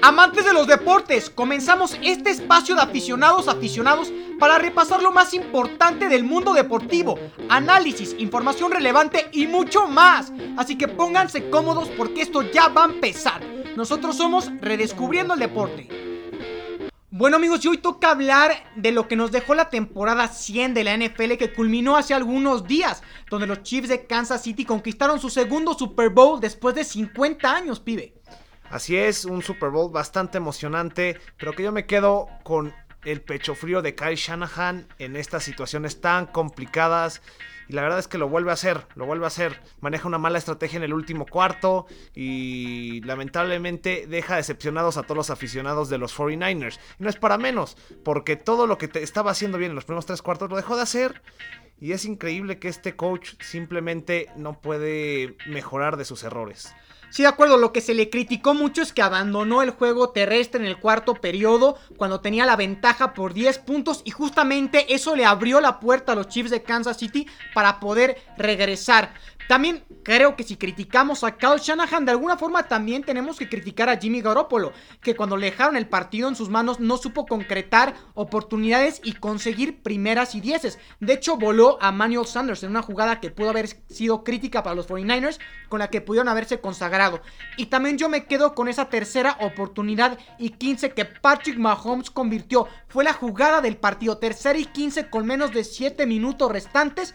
Amantes de los deportes, comenzamos este espacio de aficionados aficionados para repasar lo más importante del mundo deportivo, análisis, información relevante y mucho más. Así que pónganse cómodos porque esto ya va a empezar. Nosotros somos Redescubriendo el Deporte. Bueno amigos, y hoy toca hablar de lo que nos dejó la temporada 100 de la NFL que culminó hace algunos días, donde los Chiefs de Kansas City conquistaron su segundo Super Bowl después de 50 años, pibe. Así es, un Super Bowl bastante emocionante, pero que yo me quedo con el pecho frío de Kyle Shanahan en estas situaciones tan complicadas. Y la verdad es que lo vuelve a hacer, lo vuelve a hacer. Maneja una mala estrategia en el último cuarto y lamentablemente deja decepcionados a todos los aficionados de los 49ers. Y no es para menos, porque todo lo que te estaba haciendo bien en los primeros tres cuartos lo dejó de hacer. Y es increíble que este coach simplemente no puede mejorar de sus errores. Sí, de acuerdo, lo que se le criticó mucho es que abandonó el juego terrestre en el cuarto periodo cuando tenía la ventaja por 10 puntos y justamente eso le abrió la puerta a los Chiefs de Kansas City para poder regresar. También creo que si criticamos a Kyle Shanahan, de alguna forma también tenemos que criticar a Jimmy Garoppolo, que cuando le dejaron el partido en sus manos no supo concretar oportunidades y conseguir primeras y dieces. De hecho, voló a Manuel Sanders en una jugada que pudo haber sido crítica para los 49ers, con la que pudieron haberse consagrado. Y también yo me quedo con esa tercera oportunidad y 15 que Patrick Mahomes convirtió. Fue la jugada del partido, tercera y 15 con menos de 7 minutos restantes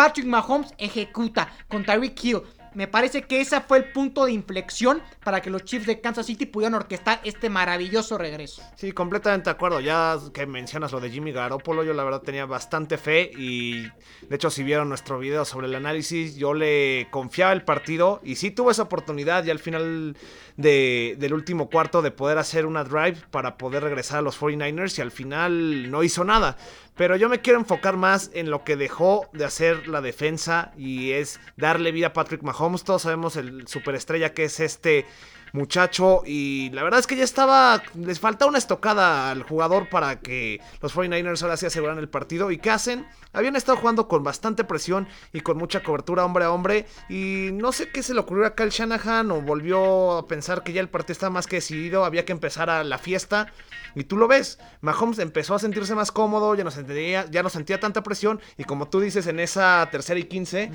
Patrick Mahomes ejecuta con Tyreek Hill. Me parece que ese fue el punto de inflexión para que los Chiefs de Kansas City pudieran orquestar este maravilloso regreso. Sí, completamente de acuerdo. Ya que mencionas lo de Jimmy Garoppolo, yo la verdad tenía bastante fe y de hecho si vieron nuestro video sobre el análisis, yo le confiaba el partido y sí tuvo esa oportunidad ya al final del último cuarto de poder hacer una drive para poder regresar a los 49ers y al final no hizo nada. Pero yo me quiero enfocar más en lo que dejó de hacer la defensa y es darle vida a Patrick Mahomes. Todos sabemos el superestrella que es este muchacho y la verdad es que ya estaba, les falta una estocada al jugador para que los 49ers ahora sí aseguran el partido. Y ¿qué hacen? Habían estado jugando con bastante presión y con mucha cobertura hombre a hombre y no sé qué se le ocurrió a Kyle Shanahan o volvió a pensar que ya el partido estaba más que decidido, había que empezar a la fiesta. Y tú lo ves, Mahomes empezó a sentirse más cómodo, ya no sentía, ya no sentía tanta presión y como tú dices en esa tercera y 15...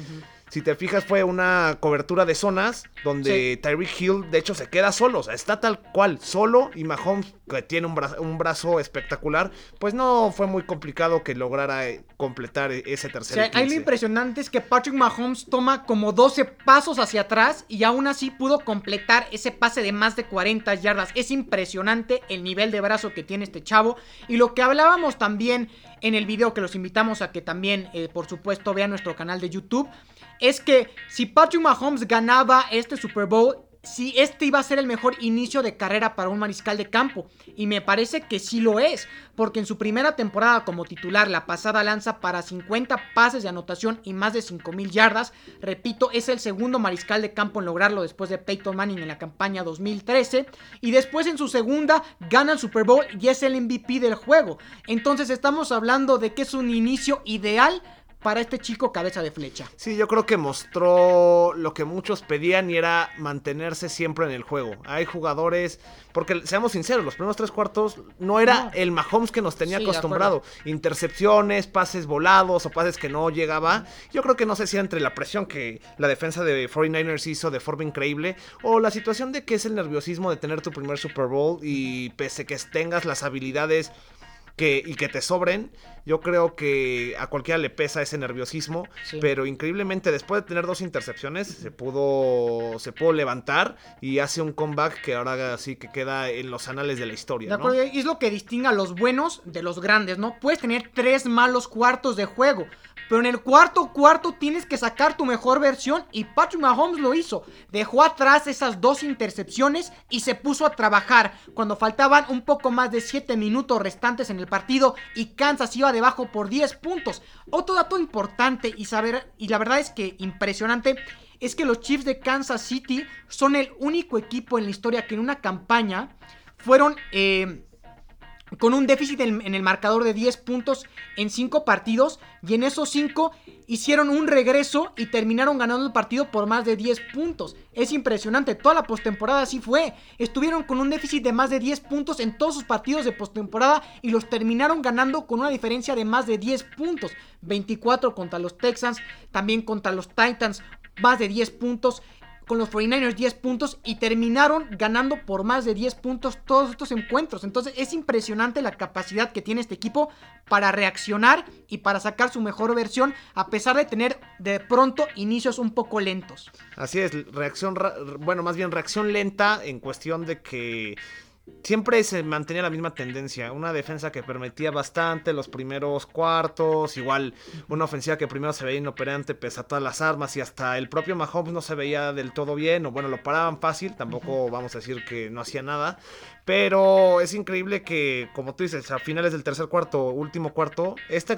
Si te fijas, fue una cobertura de zonas donde Tyreek Hill, de hecho, se queda solo. O sea, está tal cual, solo. Y Mahomes, que tiene un brazo, un brazo espectacular, pues no fue muy complicado que lograra eh, completar e-, ese tercer. O sea, lo impresionante es que Patrick Mahomes toma como 12 pasos hacia atrás y aún así pudo completar ese pase de más de 40 yardas. Es impresionante el nivel de brazo que tiene este chavo. Y lo que hablábamos también en el video, que los invitamos a que también, eh, por supuesto, vean nuestro canal de YouTube es que si Patrick Mahomes ganaba este Super Bowl, si este iba a ser el mejor inicio de carrera para un mariscal de campo. Y me parece que sí lo es, porque en su primera temporada como titular, la pasada lanza para 50 pases de anotación y más de 5.000 yardas. Repito, es el segundo mariscal de campo en lograrlo después de Peyton Manning en la campaña 2013. Y después en su segunda gana el Super Bowl y es el MVP del juego. Entonces estamos hablando de que es un inicio ideal para este chico cabeza de flecha. Sí, yo creo que mostró lo que muchos pedían y era mantenerse siempre en el juego. Hay jugadores, porque seamos sinceros, los primeros tres cuartos no era el Mahomes que nos tenía acostumbrado. Intercepciones, pases volados o pases que no llegaba. Yo creo que no sé si entre la presión que la defensa de 49ers hizo de forma increíble o la situación de que es el nerviosismo de tener tu primer Super Bowl y pese que tengas las habilidades que, y que te sobren, yo creo que a cualquiera le pesa ese nerviosismo, pero increíblemente después de tener dos intercepciones se pudo se pudo levantar y hace un comeback que ahora sí que queda en los anales de la historia. Y es lo que distingue a los buenos de los grandes, ¿no? Puedes tener tres malos cuartos de juego, pero en el cuarto cuarto tienes que sacar tu mejor versión y Patrick Mahomes lo hizo. Dejó atrás esas dos intercepciones y se puso a trabajar cuando faltaban un poco más de 7 minutos restantes en el partido y Kansas iba debajo por 10 puntos. Otro dato importante y saber y la verdad es que impresionante es que los Chiefs de Kansas City son el único equipo en la historia que en una campaña fueron eh, con un déficit en, el marcador de 10 puntos en 5 partidos y en esos 5 hicieron un regreso y terminaron ganando el partido por más de 10 puntos. Es impresionante, toda la postemporada así fue. Estuvieron con un déficit de más de 10 puntos en todos sus partidos de postemporada y los terminaron ganando con una diferencia de más de 10 puntos. 24 contra los Texans, también contra los Titans, más de 10 puntos con los 49ers 10 puntos y terminaron ganando por más de 10 puntos todos estos encuentros. Entonces es impresionante la capacidad que tiene este equipo para reaccionar y para sacar su mejor versión a pesar de tener de pronto inicios un poco lentos. Así es, reacción, bueno, más bien reacción lenta en cuestión de que siempre se mantenía la misma tendencia. Una defensa que permitía bastante los primeros cuartos. Igual una ofensiva que primero se veía inoperante pese a todas las armas. Y hasta el propio Mahomes no se veía del todo bien. O bueno, lo paraban fácil. Tampoco vamos a decir que no hacía nada. Pero es increíble que, como tú dices, a finales del tercer cuarto, último cuarto, esta,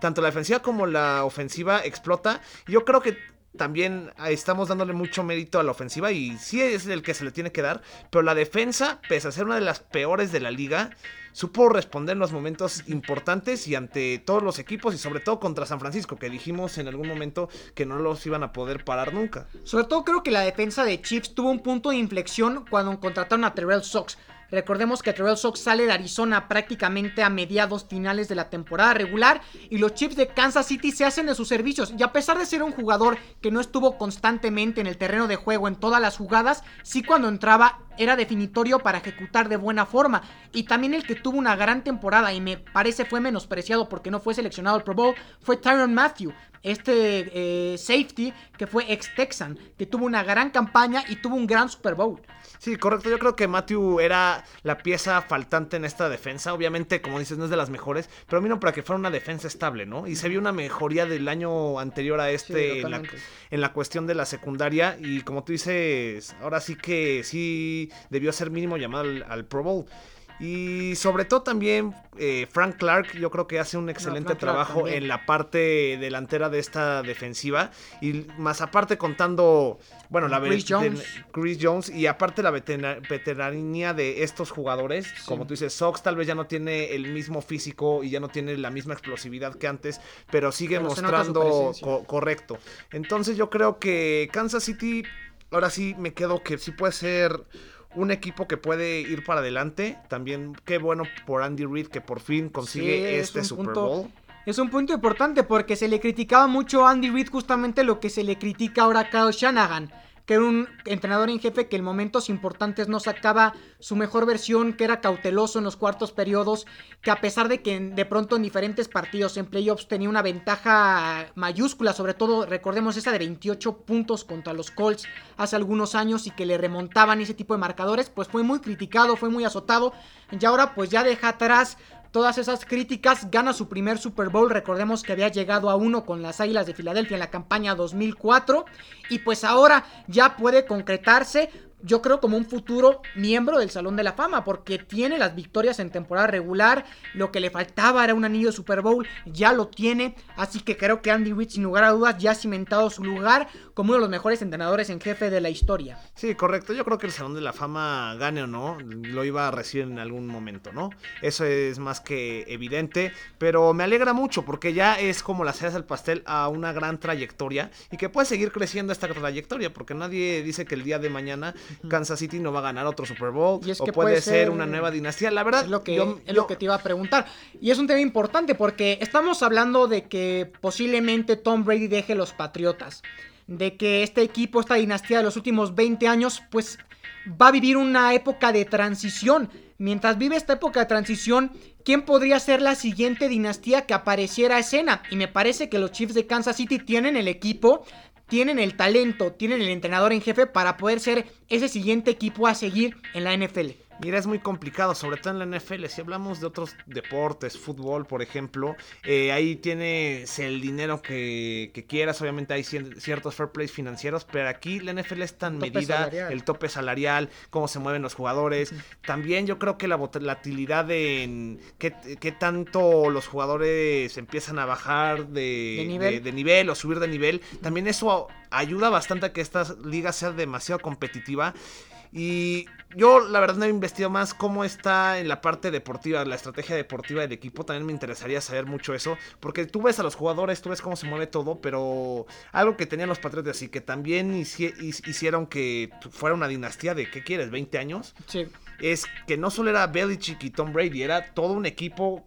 tanto la defensiva como la ofensiva explota. Yo creo que también estamos dándole mucho mérito a la ofensiva y sí es el que se le tiene que dar, pero la defensa, pese a ser una de las peores de la liga, supo responder en los momentos importantes y ante todos los equipos y sobre todo contra San Francisco, que dijimos en algún momento que no los iban a poder parar nunca. Sobre todo creo que la defensa de Chiefs tuvo un punto de inflexión cuando contrataron a Terrell Sox. Recordemos que Terrell Sox sale de Arizona prácticamente a mediados finales de la temporada regular y los Chiefs de Kansas City se hacen de sus servicios. Y a pesar de ser un jugador que no estuvo constantemente en el terreno de juego en todas las jugadas, sí cuando entraba era definitorio para ejecutar de buena forma. Y también el que tuvo una gran temporada y me parece fue menospreciado porque no fue seleccionado al Pro Bowl fue Tyron Matthew este eh, safety que fue ex Texan, que tuvo una gran campaña y tuvo un gran Super Bowl. Sí, correcto. Yo creo que Matthew era la pieza faltante en esta defensa. Obviamente, como dices, no es de las mejores, pero vino para que fuera una defensa estable, ¿no? Y se vio una mejoría del año anterior a este en, la, cuestión de la secundaria. Y como tú dices, ahora sí que sí debió ser mínimo llamado al Pro Bowl. Y sobre todo también eh, Frank Clark, yo creo que hace un excelente trabajo en la parte delantera de esta defensiva. Y más aparte contando, bueno, la Chris Jones. Chris Jones y aparte la veteranía de estos jugadores. Como tú dices, Sox tal vez ya no tiene el mismo físico y ya no tiene la misma explosividad que antes, pero sigue mostrando correcto. Entonces yo creo que Kansas City, ahora sí me quedo que sí puede ser un equipo que puede ir para adelante. También qué bueno por Andy Reid que por fin consigue este Super Bowl. Es un punto importante porque se le criticaba mucho a Andy Reid justamente lo que se le critica ahora a Kyle Shanahan que era un entrenador en jefe que en momentos importantes no sacaba su mejor versión, que era cauteloso en los cuartos periodos, que a pesar de que de pronto en diferentes partidos en playoffs tenía una ventaja mayúscula, sobre todo recordemos esa de 28 puntos contra los Colts hace algunos años y que le remontaban ese tipo de marcadores, pues fue muy criticado, fue muy azotado. Y ahora pues ya deja atrás todas esas críticas, gana su primer Super Bowl, recordemos que había llegado a uno con las Águilas de Filadelfia en la campaña 2004 y pues ahora ya puede concretarse yo creo como un futuro miembro del Salón de la Fama, porque tiene las victorias en temporada regular, lo que le faltaba era un anillo Super Bowl, ya lo tiene, así que creo que Andy Reid sin lugar a dudas ya ha cimentado su lugar como uno de los mejores entrenadores en jefe de la historia. Sí, correcto, yo creo que el Salón de la Fama, gane o no, lo iba a recibir en algún momento, ¿no? Eso es más que evidente, pero me alegra mucho porque ya es como la cereza del pastel a una gran trayectoria y que puede seguir creciendo esta trayectoria, porque nadie dice que el día de mañana Kansas City no va a ganar otro Super Bowl. Y es o puede, ser, una nueva dinastía. La verdad, es lo que, es lo que te iba a preguntar. Y es un tema importante porque estamos hablando de que posiblemente Tom Brady deje los Patriotas. De que este equipo, esta dinastía de los últimos 20 años, pues va a vivir una época de transición. Mientras vive esta época de transición, ¿quién podría ser la siguiente dinastía que apareciera a escena? Y me parece que los Chiefs de Kansas City tienen el equipo tienen el talento, tienen el entrenador en jefe para poder ser ese siguiente equipo a seguir en la NFL. Mira, es muy complicado, sobre todo en la NFL. Si hablamos de otros deportes, fútbol, por ejemplo, eh, ahí tienes el dinero que, quieras. Obviamente hay ciertos fair plays financieros, pero aquí la NFL es tan medida, el tope salarial, cómo se mueven los jugadores. También yo creo que la volatilidad en qué, qué, tanto los jugadores empiezan a bajar de, nivel? de nivel o subir de nivel. También eso ayuda bastante a que esta liga sea demasiado competitiva. Y yo la verdad no he investigado más cómo está en la parte deportiva, la estrategia deportiva del equipo. También me interesaría saber mucho eso. Porque tú ves a los jugadores, tú ves cómo se mueve todo. Pero algo que tenían los Patriotas y que también hicieron que fuera una dinastía de, ¿qué quieres? ¿20 años? Sí es que no solo era Belichick y Tom Brady, era todo un equipo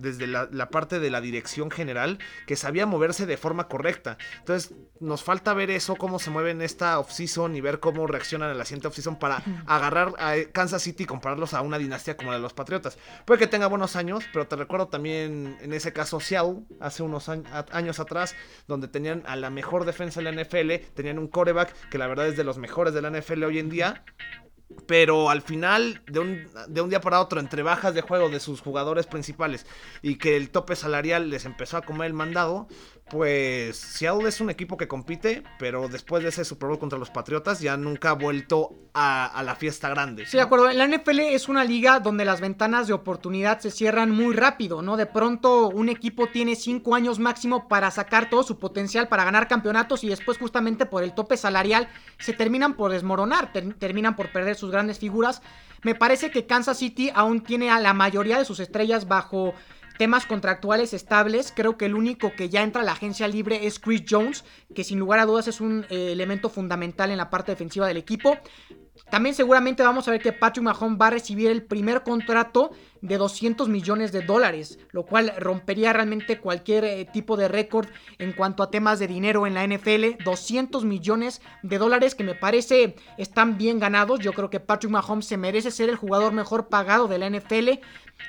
desde la, parte de la dirección general que sabía moverse de forma correcta. Entonces, nos falta ver eso, cómo se mueve en esta offseason y ver cómo reaccionan en la siguiente offseason para agarrar a Kansas City y compararlos a una dinastía como la de los Patriotas. Puede que tenga buenos años, pero te recuerdo también en ese caso Seattle, hace unos años atrás, donde tenían a la mejor defensa de la NFL, tenían un coreback que la verdad es de los mejores de la NFL hoy en día pero al final, de un, de un, día para otro, entre bajas de juego de sus jugadores principales y que el tope salarial les empezó a comer el mandado, pues Seattle es un equipo que compite, pero después de ese Super Bowl contra los Patriotas ya nunca ha vuelto a, la fiesta grande. Sí, de acuerdo. La NFL es una liga donde las ventanas de oportunidad se cierran muy rápido, ¿no? De pronto un equipo tiene cinco años máximo para sacar todo su potencial para ganar campeonatos y después justamente por el tope salarial se terminan por desmoronar, terminan por perder sus grandes figuras. Me parece que Kansas City aún tiene a la mayoría de sus estrellas bajo temas contractuales estables. Creo que el único que ya entra a la agencia libre es Chris Jones, que sin lugar a dudas es un eh, elemento fundamental en la parte defensiva del equipo. También seguramente vamos a ver que Patrick Mahomes va a recibir el primer contrato de 200 millones de dólares, lo cual rompería realmente cualquier eh, tipo de récord en cuanto a temas de dinero en la NFL. 200 millones de dólares que me parece están bien ganados. Yo creo que Patrick Mahomes se merece ser el jugador mejor pagado de la NFL.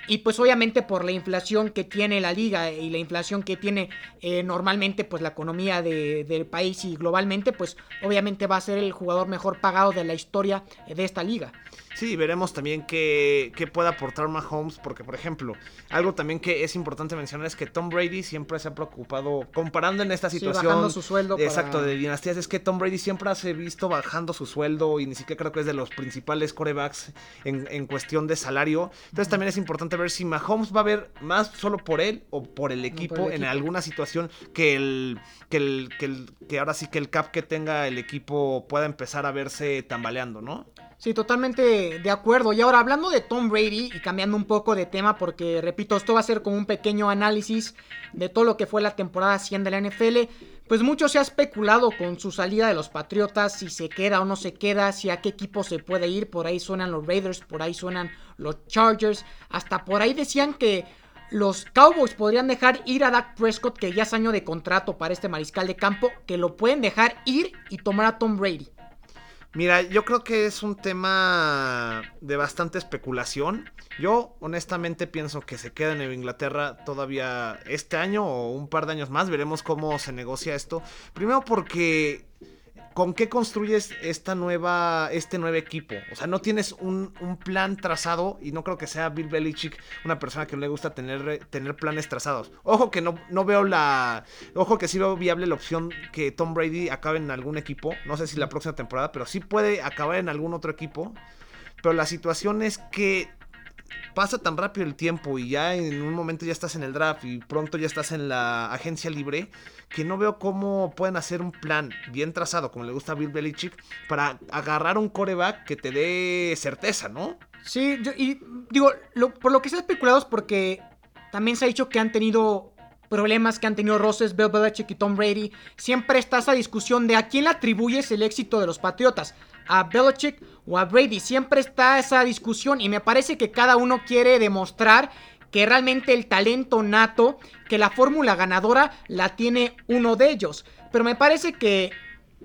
Y pues obviamente por la inflación que tiene la liga y la inflación que tiene eh, normalmente pues la economía del país y globalmente, pues obviamente va a ser el jugador mejor pagado de la historia de esta liga. Sí, veremos también qué, qué puede aportar Mahomes, porque por ejemplo, algo también que es importante mencionar es que Tom Brady siempre se ha preocupado, comparando en esta situación... bajando su sueldo. Exacto, de dinastías, es que Tom Brady siempre ha visto bajando su sueldo y ni siquiera creo que es de los principales corebacks en, en cuestión de salario. Entonces también es importante ver si Mahomes va a ver más solo por él o por el equipo, en alguna situación que el, que el, que el, que ahora sí que el cap que tenga el equipo pueda empezar a verse tambaleando, ¿no? Sí, totalmente de acuerdo. Y ahora hablando de Tom Brady y cambiando un poco de tema, porque repito, esto va a ser como un pequeño análisis de todo lo que fue la temporada 100 de la NFL. Pues mucho se ha especulado con su salida de los Patriotas, si se queda o no se queda, si a qué equipo se puede ir. Por ahí suenan los Raiders, por ahí suenan los Chargers. Hasta por ahí decían que los Cowboys podrían dejar ir a Dak Prescott, que ya es año de contrato para este mariscal de campo, que lo pueden dejar ir y tomar a Tom Brady. Mira, yo creo que es un tema de bastante especulación. Yo honestamente pienso que se queda en Inglaterra todavía este año o un par de años más. Veremos cómo se negocia esto. Primero porque ¿con qué construyes esta nueva, este nuevo equipo? O sea, no tienes un, plan trazado y no creo que sea Bill Belichick una persona que no le gusta tener, tener planes trazados. Ojo que no, no veo la... Ojo que sí veo viable la opción que Tom Brady acabe en algún equipo. No sé si la próxima temporada, pero sí puede acabar en algún otro equipo. Pero la situación es que pasa tan rápido el tiempo y ya en un momento ya estás en el draft y pronto ya estás en la agencia libre que no veo cómo pueden hacer un plan bien trazado, como le gusta a Bill Belichick, para agarrar un coreback que te dé certeza, ¿no? Sí, y digo, por lo que se ha especulado es porque también se ha dicho que han tenido problemas que han tenido Roses, Bill Belichick y Tom Brady. Siempre está esa discusión de a quién le atribuyes el éxito de los Patriotas, a Belichick o a Brady. Siempre está esa discusión y me parece que cada uno quiere demostrar que realmente el talento nato, que la fórmula ganadora la tiene uno de ellos. Pero me parece que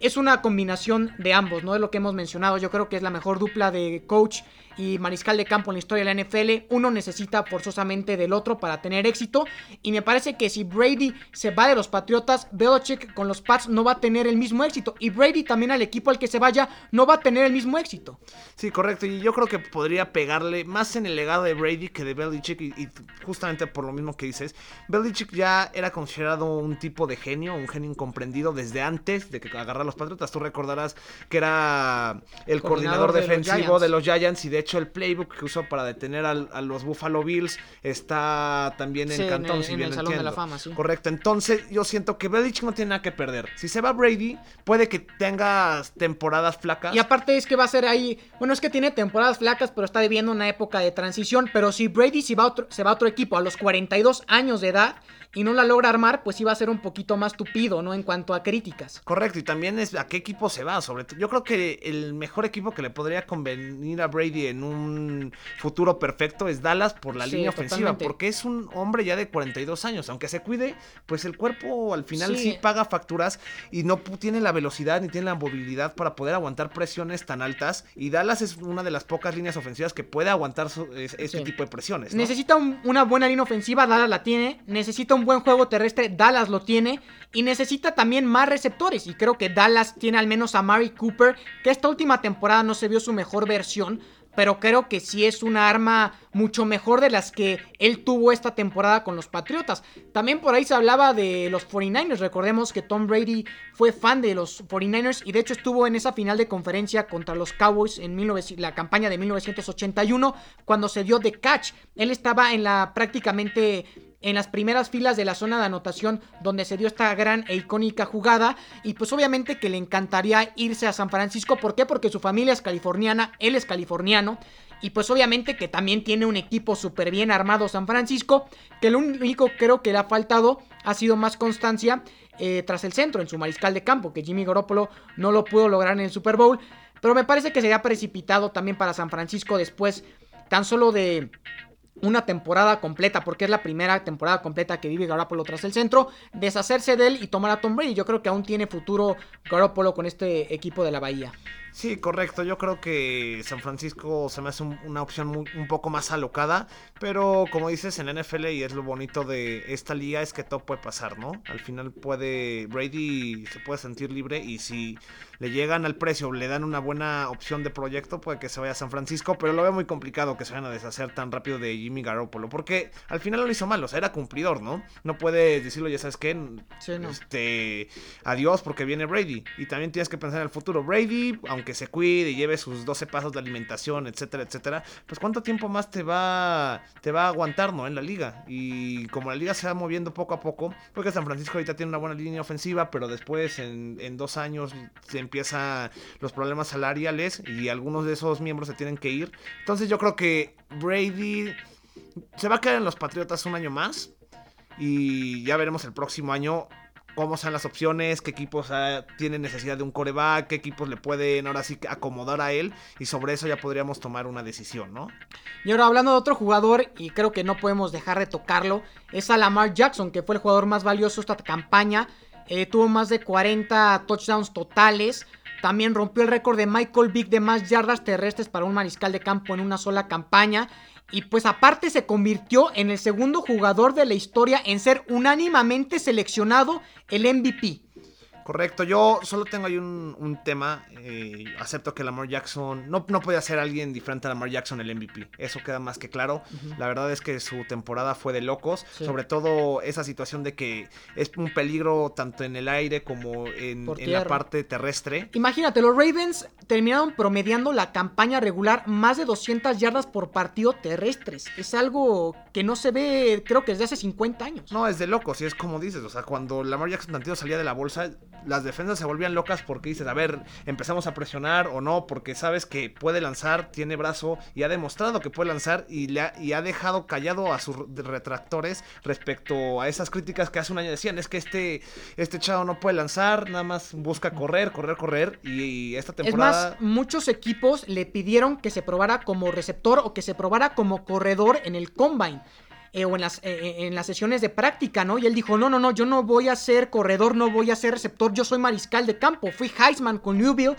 es una combinación de ambos, ¿no? Es lo que hemos mencionado. Yo creo que es la mejor dupla de coach y mariscal de campo en la historia de la NFL. Uno necesita forzosamente del otro para tener éxito. Y me parece que si Brady se va de los Patriotas, Belichick con los Pats no va a tener el mismo éxito. Y Brady también al equipo al que se vaya no va a tener el mismo éxito. Sí, correcto. Y yo creo que podría pegarle más en el legado de Brady que de Belichick. Y, y justamente por lo mismo que dices, Belichick ya era considerado un tipo de genio, un genio incomprendido desde antes de que agarrara a los Patriotas. Tú recordarás que era el coordinador, defensivo de los Giants y de hecho, el playbook que usó para detener a los Buffalo Bills está también en Cantón, si bien el de la Fama, sí. Correcto. Entonces, yo siento que Belichick no tiene nada que perder. Si se va Brady, puede que tenga temporadas flacas. Y aparte es que va a ser ahí. Bueno, es que tiene temporadas flacas, pero está viviendo una época de transición. Pero si Brady se va otro, se va a otro equipo a los 42 años de edad y no la logra armar, pues iba a ser un poquito más tupido, ¿no? En cuanto a críticas. Correcto, y también es a qué equipo se va, sobre todo. Yo creo que el mejor equipo que le podría convenir a Brady en un futuro perfecto es Dallas por la línea ofensiva, porque es un hombre ya de 42 años, aunque se cuide, pues el cuerpo al final sí, paga facturas y no tiene la velocidad ni tiene la movilidad para poder aguantar presiones tan altas, y Dallas es una de las pocas líneas ofensivas que puede aguantar este tipo de presiones. Necesita una buena línea ofensiva, Dallas la tiene, necesita un buen juego terrestre, Dallas lo tiene. Y necesita también más receptores. Y creo que Dallas tiene al menos a Mari Cooper, que esta última temporada no se vio su mejor versión. Pero creo que sí es una arma mucho mejor de las que él tuvo esta temporada con los Patriotas. También por ahí se hablaba de los 49ers. Recordemos que Tom Brady fue fan de los 49ers y de hecho estuvo en esa final de conferencia contra los Cowboys en la campaña de 1981 cuando se dio de catch. Él estaba en la prácticamente en las primeras filas de la zona de anotación donde se dio esta gran e icónica jugada. Y pues obviamente que le encantaría irse a San Francisco, ¿por qué? Porque su familia es californiana, él es californiano. Y pues obviamente que también tiene un equipo súper bien armado San Francisco, que lo único creo que le ha faltado ha sido más constancia eh, tras el centro en su mariscal de campo, que Jimmy Garoppolo no lo pudo lograr en el Super Bowl, pero me parece que sería precipitado también para San Francisco después tan solo de una temporada completa, porque es la primera temporada completa que vive Garoppolo tras el centro, deshacerse de él y tomar a Tom Brady. Yo creo que aún tiene futuro Garoppolo con este equipo de la Bahía. Sí, correcto. Yo creo que San Francisco se me hace una opción un poco más alocada. Pero como dices, en la NFL y es lo bonito de esta liga es que todo puede pasar, ¿no? Al final puede. Brady se puede sentir libre y si le llegan al precio, le dan una buena opción de proyecto, puede que se vaya a San Francisco. Pero lo veo muy complicado que se vayan a deshacer tan rápido de Jimmy Garoppolo. Porque al final lo hizo mal, o sea, era cumplidor, ¿no? No puedes decirlo, ya sabes qué. Este. Adiós, porque viene Brady. Y también tienes que pensar en el futuro. Brady, aunque que se cuide y lleve sus 12 pasos de alimentación, etcétera, etcétera, pues cuánto tiempo más te va, te va a aguantar, ¿no? En la liga. Y como la liga se va moviendo poco a poco, porque San Francisco ahorita tiene una buena línea ofensiva, pero después en, en dos años se empiezan los problemas salariales y algunos de esos miembros se tienen que ir. Entonces yo creo que Brady se va a quedar en los Patriotas un año más. Y ya veremos el próximo año cómo son las opciones, qué equipos ah, tienen necesidad de un coreback, qué equipos le pueden ahora sí acomodar a él y sobre eso ya podríamos tomar una decisión, ¿no? Y ahora hablando de otro jugador y creo que no podemos dejar de tocarlo, es a Lamar Jackson, que fue el jugador más valioso esta campaña, eh, tuvo más de 40 touchdowns totales. También rompió el récord de Michael Vick de más yardas terrestres para un mariscal de campo en una sola campaña. Y pues aparte se convirtió en el segundo jugador de la historia en ser unánimamente seleccionado el MVP. Correcto, yo solo tengo ahí un, tema. Eh, acepto que Lamar Jackson no, no podía ser alguien diferente a Lamar Jackson el MVP. Eso queda más que claro. La verdad es que su temporada fue de locos. Sobre todo esa situación de que es un peligro tanto en el aire como en, en la parte terrestre. Imagínate, los Ravens terminaron promediando la campaña regular más de 200 yardas por partido terrestres. Es algo que no se ve, creo que desde hace 50 años. No, es de locos. Y es como dices. O sea, cuando Lamar Jackson tantito salía de la bolsa las defensas se volvían locas porque dices, a ver, empezamos a presionar o no, porque sabes que puede lanzar, tiene brazo y ha demostrado que puede lanzar y, le ha, y ha dejado callado a sus retractores respecto a esas críticas que hace un año decían, es que este, este chavo no puede lanzar, nada más busca correr, correr, correr y, esta temporada... Es más, muchos equipos le pidieron que se probara como receptor o que se probara como corredor en el combine. Eh, o en las, eh, eh, en las sesiones de práctica, ¿no? Y él dijo, no, no, no, yo no voy a ser corredor, no voy a ser receptor, yo soy mariscal de campo. Fui Heisman con Newville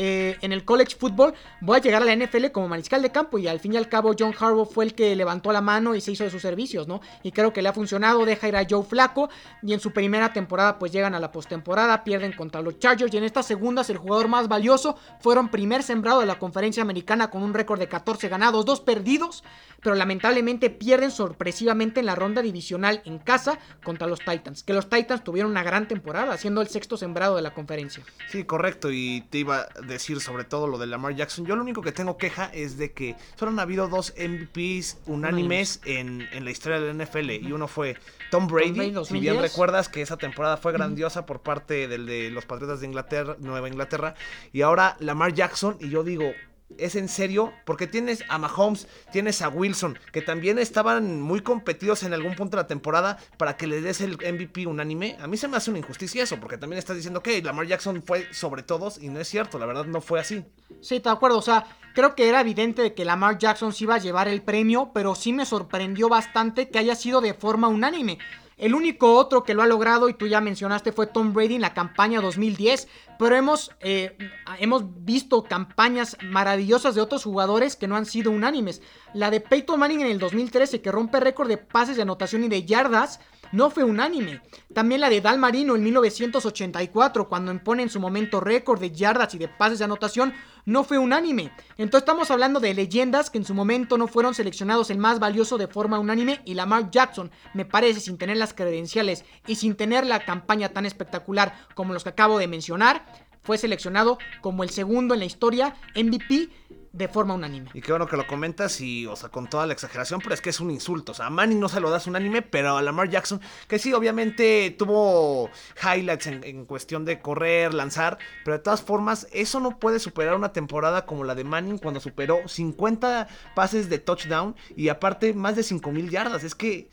eh, en el college football, voy a llegar a la NFL como mariscal de campo y al fin y al cabo John Harbaugh fue el que levantó la mano y se hizo de sus servicios, ¿no? Y creo que le ha funcionado, deja ir a Joe Flaco y en su primera temporada pues llegan a la postemporada, pierden contra los Chargers y en estas segundas el jugador más valioso fueron primer sembrado de la conferencia americana con un récord de 14 ganados, 2 perdidos, pero lamentablemente pierden sorpresivamente en la ronda divisional en casa contra los Titans, que los Titans tuvieron una gran temporada, siendo el sexto sembrado de la conferencia. Sí, correcto, y te iba decir sobre todo lo de Lamar Jackson. Yo lo único que tengo queja es de que solo han habido dos MVPs unánimes en, en la historia de la NFL, y uno fue Tom Brady, si bien recuerdas que esa temporada fue grandiosa por parte del de los Patriotas de Inglaterra, Nueva Inglaterra, y ahora Lamar Jackson, y yo digo, ¿Es en serio? Porque tienes a Mahomes, tienes a Wilson, que también estaban muy competidos en algún punto de la temporada para que le des el MVP unánime. A mí se me hace una injusticia eso, porque también estás diciendo que Lamar Jackson fue sobre todos y no es cierto, la verdad no fue así. Sí, de acuerdo, o sea, creo que era evidente de que Lamar Jackson sí iba a llevar el premio, pero sí me sorprendió bastante que haya sido de forma unánime. El único otro que lo ha logrado, y tú ya mencionaste, fue Tom Brady en la campaña 2010. Pero hemos, eh, hemos visto campañas maravillosas de otros jugadores que no han sido unánimes. La de Peyton Manning en el 2013, que rompe récord de pases de anotación y de yardas no fue unánime. También la de Dal Marino en 1984, cuando impone en su momento récord de yardas y de pases de anotación, no fue unánime. Entonces estamos hablando de leyendas que en su momento no fueron seleccionados el más valioso de forma unánime y Lamar Jackson, me parece, sin tener las credenciales y sin tener la campaña tan espectacular como los que acabo de mencionar, fue seleccionado como el segundo en la historia MVP de forma unánime. Y qué bueno que lo comentas y, o sea, con toda la exageración, pero es que es un insulto. O sea, a Manning no se lo das unánime, pero a Lamar Jackson, que sí, obviamente tuvo highlights en, cuestión de correr, lanzar, pero de todas formas, eso no puede superar una temporada como la de Manning cuando superó 50 pases de touchdown y aparte más de 5000 yardas. Es que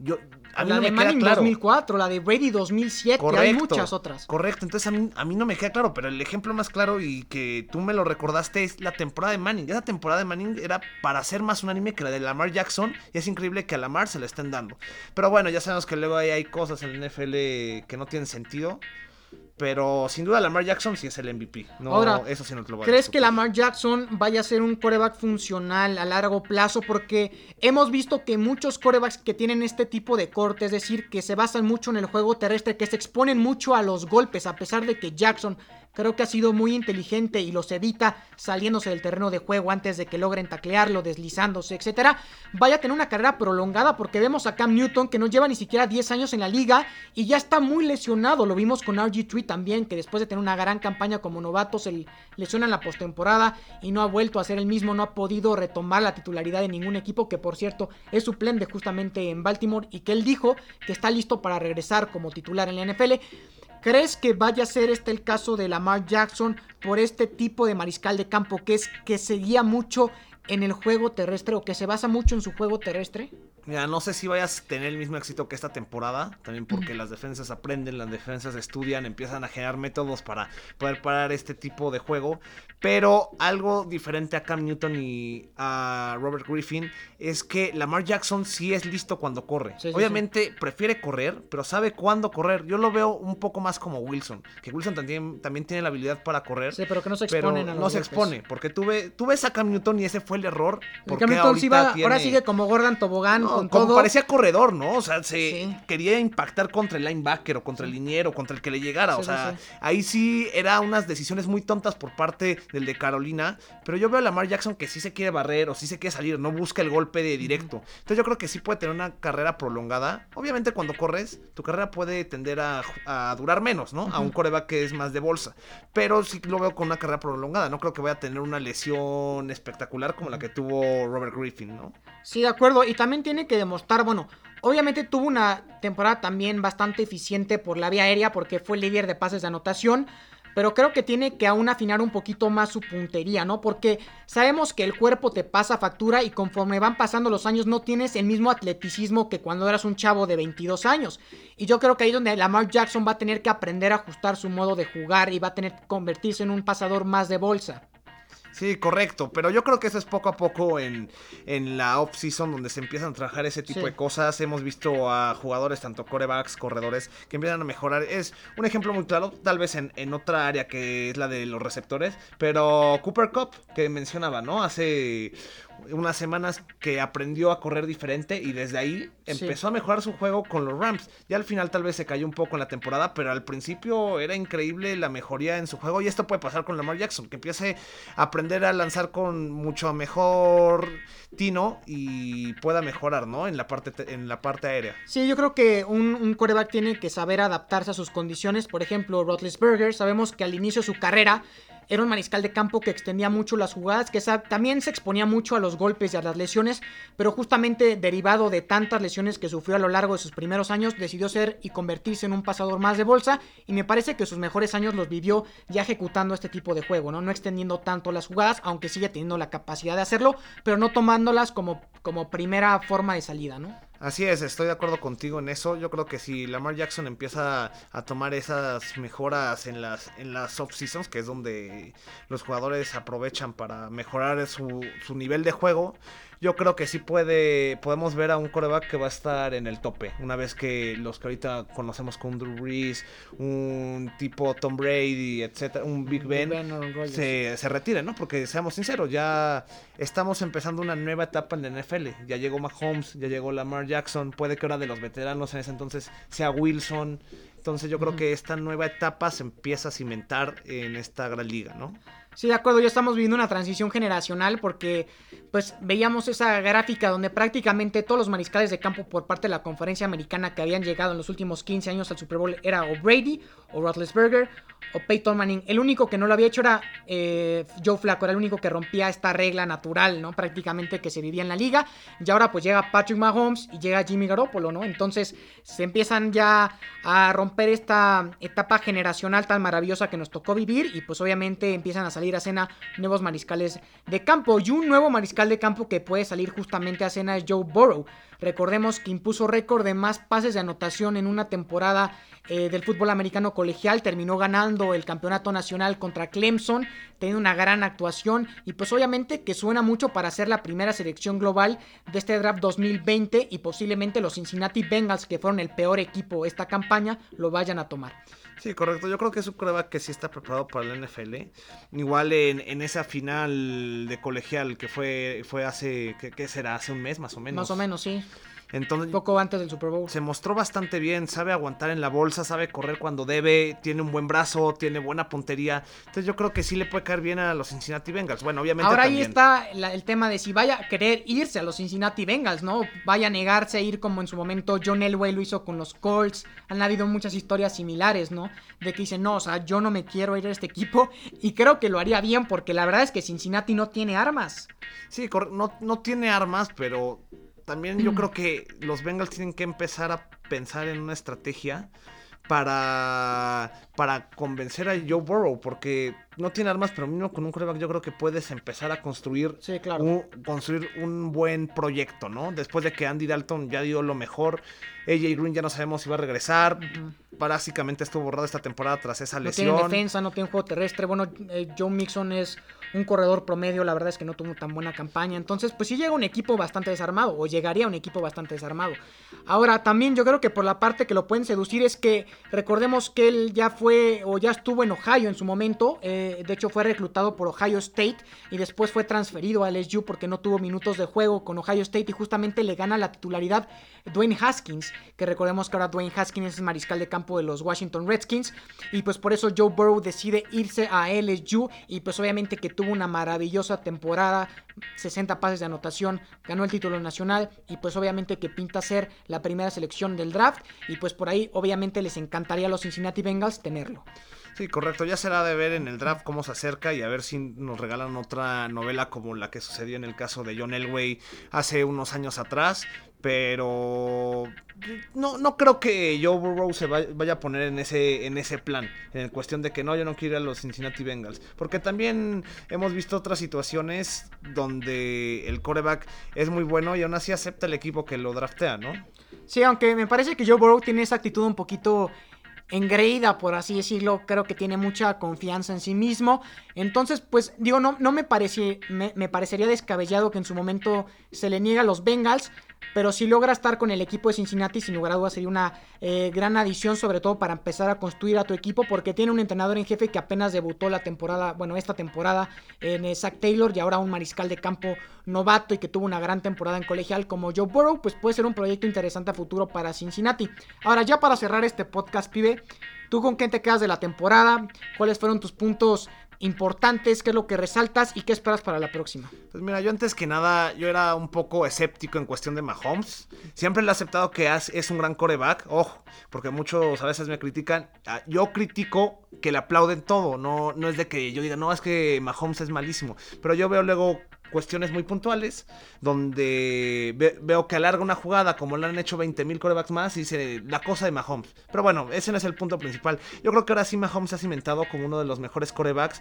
yo, a la de Manning 2004, la de Brady 2007, hay muchas otras. Correcto, entonces a mí, a mí no me queda claro, pero el ejemplo más claro y que tú me lo recordaste es la temporada de Manning. Esa temporada de Manning era para ser más unánime que la de Lamar Jackson y es increíble que a Lamar se le estén dando. Pero bueno, ya sabemos que luego ahí hay cosas en el NFL que no tienen sentido. Pero sin duda Lamar Jackson sí es el MVP. No, Ahora, eso sí no te lo voy ¿Crees que Lamar Jackson vaya a ser un coreback funcional a largo plazo? Porque hemos visto que muchos corebacks que tienen este tipo de corte, es decir, que se basan mucho en el juego terrestre, que se exponen mucho a los golpes, a pesar de que Jackson Creo que ha sido muy inteligente y los evita saliéndose del terreno de juego antes de que logren taclearlo, deslizándose, etc. Vaya a tener una carrera prolongada porque vemos a Cam Newton que no lleva ni siquiera 10 años en la liga y ya está muy lesionado. Lo vimos con RG3 también, que después de tener una gran campaña como novato se lesiona en la postemporada y no ha vuelto a ser el mismo, no ha podido retomar la titularidad de ningún equipo, que por cierto es suplente justamente en Baltimore y que él dijo que está listo para regresar como titular en la NFL. ¿Crees que vaya a ser este el caso de Lamar Jackson por este tipo de mariscal de campo que es que seguía mucho en el juego terrestre o que se basa mucho en su juego terrestre? Mira, no sé si vayas a tener el mismo éxito que esta temporada, también porque las defensas aprenden, las defensas estudian, empiezan a generar métodos para poder parar este tipo de juego, pero algo diferente a Cam Newton y a Robert Griffin es que Lamar Jackson sí es listo cuando corre. Obviamente prefiere correr, pero sabe cuándo correr. Yo lo veo un poco más como Wilson, que Wilson también, también tiene la habilidad para correr. Sí, pero que no se expone. no se expone, porque tú, tú, ves a Cam Newton y ese fue el error. Porque Cam Newton ahora sigue como Gordon Tobogán con como parecía corredor, ¿no? O sea, se quería impactar contra el linebacker o contra el liniero, contra el que le llegara. o sea, ahí sí era unas decisiones muy tontas por parte del de Carolina. Pero yo veo a Lamar Jackson que sí se quiere barrer o sí se quiere salir, no busca el golpe de directo. Entonces yo creo que sí puede tener una carrera prolongada. Obviamente cuando corres, tu carrera puede tender a, durar menos, ¿no? A un coreback que es más de bolsa. Pero sí lo veo con una carrera prolongada. No creo que vaya a tener una lesión espectacular como la que tuvo Robert Griffin, ¿no? Sí, de acuerdo. Y también tiene que demostrar, bueno, obviamente tuvo una temporada también bastante eficiente por la vía aérea porque fue líder de pases de anotación. Pero creo que tiene que aún afinar un poquito más su puntería, ¿no? Porque sabemos que el cuerpo te pasa factura y conforme van pasando los años no tienes el mismo atleticismo que cuando eras un chavo de 22 años. Y yo creo que ahí es donde Lamar Jackson va a tener que aprender a ajustar su modo de jugar y va a tener que convertirse en un pasador más de bolsa. Sí, correcto, pero yo creo que eso es poco a poco en, en la off-season donde se empiezan a trabajar ese tipo de cosas. Hemos visto a jugadores, tanto corebacks, corredores, que empiezan a mejorar. Es un ejemplo muy claro, tal vez en, en otra área que es la de los receptores, pero Cooper Cup, que mencionaba, ¿no? Hace unas semanas que aprendió a correr diferente y desde ahí empezó a mejorar su juego con los Rams. Ya al final tal vez se cayó un poco en la temporada, pero al principio era increíble la mejoría en su juego y esto puede pasar con Lamar Jackson, que empiece a aprender a lanzar con mucho mejor tino y pueda mejorar, ¿no? En la parte, en la parte aérea. Sí, yo creo que un, un coreback tiene que saber adaptarse a sus condiciones. Por ejemplo, Roethlisberger, sabemos que al inicio de su carrera era un mariscal de campo que extendía mucho las jugadas, que también se exponía mucho a los golpes y a las lesiones, pero justamente derivado de tantas lesiones que sufrió a lo largo de sus primeros años, decidió ser y convertirse en un pasador más de bolsa y me parece que sus mejores años los vivió ya ejecutando este tipo de juego, ¿no? No extendiendo tanto las jugadas, aunque sigue teniendo la capacidad de hacerlo, pero no tomándolas como, como primera forma de salida, ¿no? Así es, estoy de acuerdo contigo en eso. Yo creo que si Lamar Jackson empieza a tomar esas mejoras en las, en las off-seasons, que es donde los jugadores aprovechan para mejorar su, su nivel de juego, yo creo que sí puede, podemos ver a un coreback que va a estar en el tope. Una vez que los que ahorita conocemos como Drew Brees, un tipo Tom Brady, etcétera, un Big Ben, se, se retiren, ¿no? Porque seamos sinceros, ya estamos empezando una nueva etapa en la NFL. Ya llegó Mahomes, ya llegó Lamar Jackson, puede que ahora de los veteranos en ese entonces sea Wilson. Entonces yo creo que esta nueva etapa se empieza a cimentar en esta gran liga, ¿no? Sí, de acuerdo, ya estamos viviendo una transición generacional porque pues veíamos esa gráfica donde prácticamente todos los mariscales de campo por parte de la conferencia americana que habían llegado en los últimos 15 años al Super Bowl era o Brady o Roethlisberger o Peyton Manning. El único que no lo había hecho era eh, Joe Flacco, era el único que rompía esta regla natural, ¿no? Prácticamente que se vivía en la liga. Y ahora pues llega Patrick Mahomes y llega Jimmy Garoppolo, ¿no? Entonces se empiezan ya a romper esta etapa generacional tan maravillosa que nos tocó vivir y pues obviamente empiezan a salir a cena nuevos mariscales de campo. Y un nuevo mariscal de campo que puede salir justamente a cena es Joe Burrow. Recordemos que impuso récord de más pases de anotación en una temporada eh, del fútbol americano colegial. Terminó ganando el campeonato nacional contra Clemson, teniendo una gran actuación y pues obviamente que suena mucho para ser la primera selección global de este draft 2020 y posiblemente los Cincinnati Bengals, que fueron el peor equipo esta campaña, lo vayan a tomar. Sí, correcto. Yo creo que es un prueba que sí está preparado para la NFL. Igual en, en esa final de colegial que fue, fue hace, ¿qué, será? Hace un mes más o menos. Más o menos, sí. Entonces, poco antes del Super Bowl. Se mostró bastante bien, sabe aguantar en la bolsa, sabe correr cuando debe, tiene un buen brazo, tiene buena puntería. Entonces yo creo que sí le puede caer bien a los Cincinnati Bengals. Bueno, obviamente. Ahora ahí está el tema de si vaya a querer irse a los Cincinnati Bengals, ¿no? Vaya a negarse a ir como en su momento John Elway lo hizo con los Colts. Han habido muchas historias similares, ¿no? De que dicen, no, o sea, yo no me quiero ir a este equipo. Y creo que lo haría bien porque la verdad es que Cincinnati no tiene armas. Sí, no, no tiene armas, pero también yo creo que los Bengals tienen que empezar a pensar en una estrategia para, para convencer a Joe Burrow, porque no tiene armas, pero mismo con un quarterback yo creo que puedes empezar a construir, un, construir un buen proyecto, ¿no? Después de que Andy Dalton ya dio lo mejor, AJ Green ya no sabemos si va a regresar, básicamente estuvo borrado esta temporada tras esa lesión. No tiene defensa, no tiene juego terrestre, bueno, eh, Joe Mixon es un corredor promedio, la verdad es que no tuvo tan buena campaña. Entonces, pues sí llega un equipo bastante desarmado, o llegaría un equipo bastante desarmado. Ahora, también yo creo que por la parte que lo pueden seducir es que recordemos que él ya fue o ya estuvo en Ohio en su momento. Eh, de hecho, fue reclutado por Ohio State y después fue transferido a LSU porque no tuvo minutos de juego con Ohio State y justamente le gana la titularidad Dwayne Haskins, que recordemos que ahora Dwayne Haskins es mariscal de campo de los Washington Redskins. Y pues por eso Joe Burrow decide irse a LSU y pues obviamente que tuvo una maravillosa temporada, 60 pases de anotación, ganó el título nacional y pues obviamente que pinta ser la primera selección del draft y pues por ahí obviamente les encantaría a los Cincinnati Bengals tenerlo. Sí, correcto. Ya será de ver en el draft cómo se acerca y a ver si nos regalan otra novela como la que sucedió en el caso de John Elway hace unos años atrás. Pero no, no creo que Joe Burrow se vaya a poner en ese, en ese plan. En cuestión de que no, yo no quiero ir a los Cincinnati Bengals. Porque también hemos visto otras situaciones donde el coreback es muy bueno y aún así acepta el equipo que lo draftea, ¿no? Sí, aunque me parece que Joe Burrow tiene esa actitud un poquito engreída, por así decirlo. Creo que tiene mucha confianza en sí mismo. Entonces, pues digo, no, no me, me, me parecería descabellado que en su momento se le niegue a los Bengals. Pero si logra estar con el equipo de Cincinnati, sin lugar a dudas sería una eh, gran adición, sobre todo para empezar a construir a tu equipo, porque tiene un entrenador en jefe que apenas debutó la temporada, bueno, esta temporada en eh, Zach Taylor y ahora un mariscal de campo novato y que tuvo una gran temporada en colegial como Joe Burrow, pues puede ser un proyecto interesante a futuro para Cincinnati. Ahora, ya para cerrar este podcast, pibe, ¿tú con qué te quedas de la temporada? ¿Cuáles fueron tus puntos importantes, qué es lo que resaltas y qué esperas para la próxima. Pues mira, yo antes que nada, yo era un poco escéptico en cuestión de Mahomes. Siempre le he aceptado que es un gran coreback, ojo, porque muchos a veces me critican. Ah, yo critico que le aplauden todo, no, no es de que yo diga, no, es que Mahomes es malísimo, pero yo veo luego cuestiones muy puntuales, donde veo que alarga una jugada como la han hecho 20.000 corebacks más y dice la cosa de Mahomes. Pero bueno, ese no es el punto principal. Yo creo que ahora sí Mahomes se ha cimentado como uno de los mejores corebacks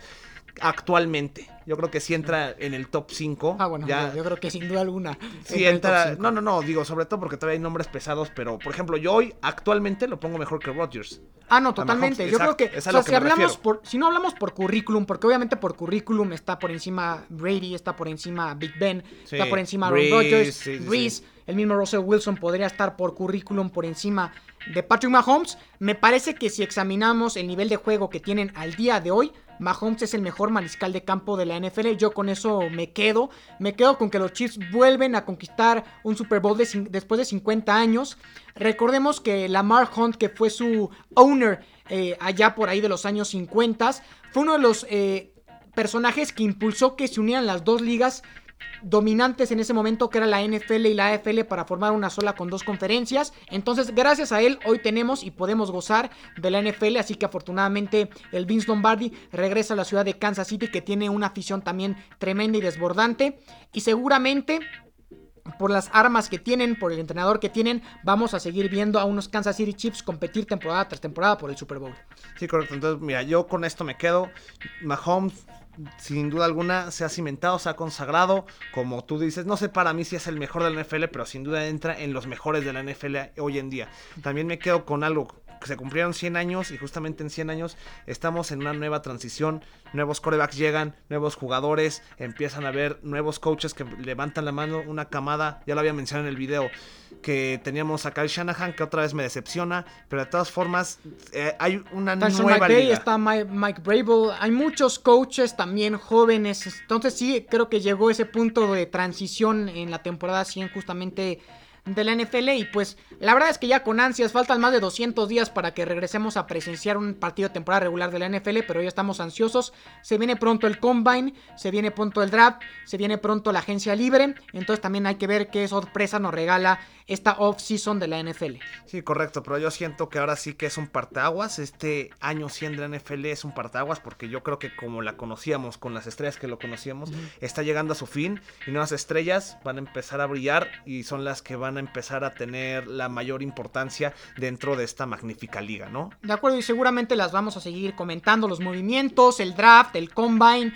actualmente. Yo creo que sí entra en el top 5. Ah, bueno, yo creo que sin duda alguna. Sí entra. No, no, no, digo, sobre todo porque todavía hay nombres pesados, pero por ejemplo, yo hoy actualmente lo pongo mejor que Rodgers. Ah, no, totalmente. Yo creo que, o sea, si hablamos por, si no hablamos por currículum, porque obviamente por currículum está por encima Brady, está por encima Big Ben, está por encima Aaron Rodgers, Reese, el mismo Russell Wilson podría estar por currículum por encima de Patrick Mahomes. Me parece que si examinamos el nivel de juego que tienen al día de hoy, Mahomes es el mejor mariscal de campo de la NFL. Yo con eso me quedo. Me quedo con que los Chiefs vuelven a conquistar un Super Bowl después de 50 años. Recordemos que Lamar Hunt, que fue su owner eh, allá por ahí de los años 50, fue uno de los eh, personajes que impulsó que se unieran las dos ligas dominantes en ese momento que era la NFL y la AFL para formar una sola con dos conferencias. Entonces, gracias a él hoy tenemos y podemos gozar de la NFL, así que afortunadamente el Vince Lombardi regresa a la ciudad de Kansas City que tiene una afición también tremenda y desbordante y seguramente por las armas que tienen, por el entrenador que tienen, vamos a seguir viendo a unos Kansas City Chiefs competir temporada tras temporada por el Super Bowl. Sí, correcto. Entonces, mira, yo con esto me quedo. Mahomes sin duda alguna se ha cimentado, se ha consagrado, como tú dices, no sé para mí si es el mejor de la NFL, pero sin duda entra en los mejores de la NFL hoy en día. También me quedo con algo, se cumplieron 100 años y justamente en 100 años estamos en una nueva transición, nuevos corebacks llegan, nuevos jugadores, empiezan a haber nuevos coaches que levantan la mano, una camada, ya lo había mencionado en el video, que teníamos a Kyle Shanahan, que otra vez me decepciona, pero de todas formas eh, hay una nueva liga. está Mike, Mike Brable, hay muchos coaches también jóvenes, entonces sí, creo que llegó ese punto de transición en la temporada 100 justamente de la NFL y pues la verdad es que ya con ansias faltan más de 200 días para que regresemos a presenciar un partido de temporada regular de la NFL, pero ya estamos ansiosos. Se viene pronto el combine, se viene pronto el draft, se viene pronto la agencia libre, entonces también hay que ver qué sorpresa nos regala esta off-season de la NFL. Sí, correcto, pero yo siento que ahora sí que es un partaguas. Este año 100 de la NFL es un partaguas porque yo creo que como la conocíamos, con las estrellas que lo conocíamos, está llegando a su fin y nuevas estrellas van a empezar a brillar y son las que van a empezar a tener la mayor importancia dentro de esta magnífica liga, ¿no? De acuerdo, y seguramente las vamos a seguir comentando, los movimientos, el draft, el combine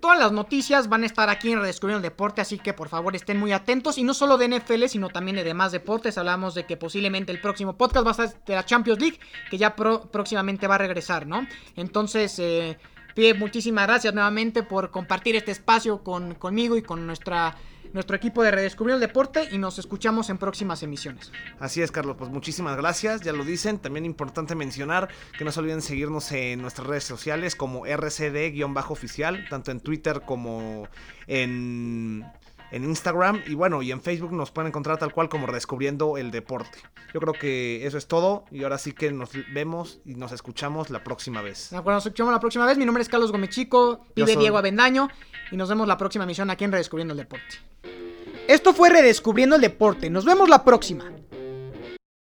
Todas las noticias van a estar aquí en Redescubriendo el Deporte, así que por favor estén muy atentos. Y no solo de NFL, sino también de demás deportes. Hablamos de que posiblemente el próximo podcast va a ser de la Champions League, que ya próximamente va a regresar, ¿no? Entonces, eh, Pie, muchísimas gracias nuevamente por compartir este espacio con, conmigo y con nuestra nuestro equipo de Redescubrir el Deporte y nos escuchamos en próximas emisiones. Así es, Carlos, pues muchísimas gracias, ya lo dicen. También importante mencionar que no se olviden seguirnos en nuestras redes sociales como RCD-oficial, tanto en Twitter como en en Instagram y bueno, y en Facebook nos pueden encontrar tal cual como Redescubriendo el Deporte. Yo creo que eso es todo y ahora sí que nos vemos y nos escuchamos la próxima vez. De acuerdo, nos escuchamos la próxima vez. Mi nombre es Carlos Gomechico, pide Diego Avendaño y nos vemos la próxima emisión aquí en Redescubriendo el Deporte. Esto fue Redescubriendo el Deporte. Nos vemos la próxima.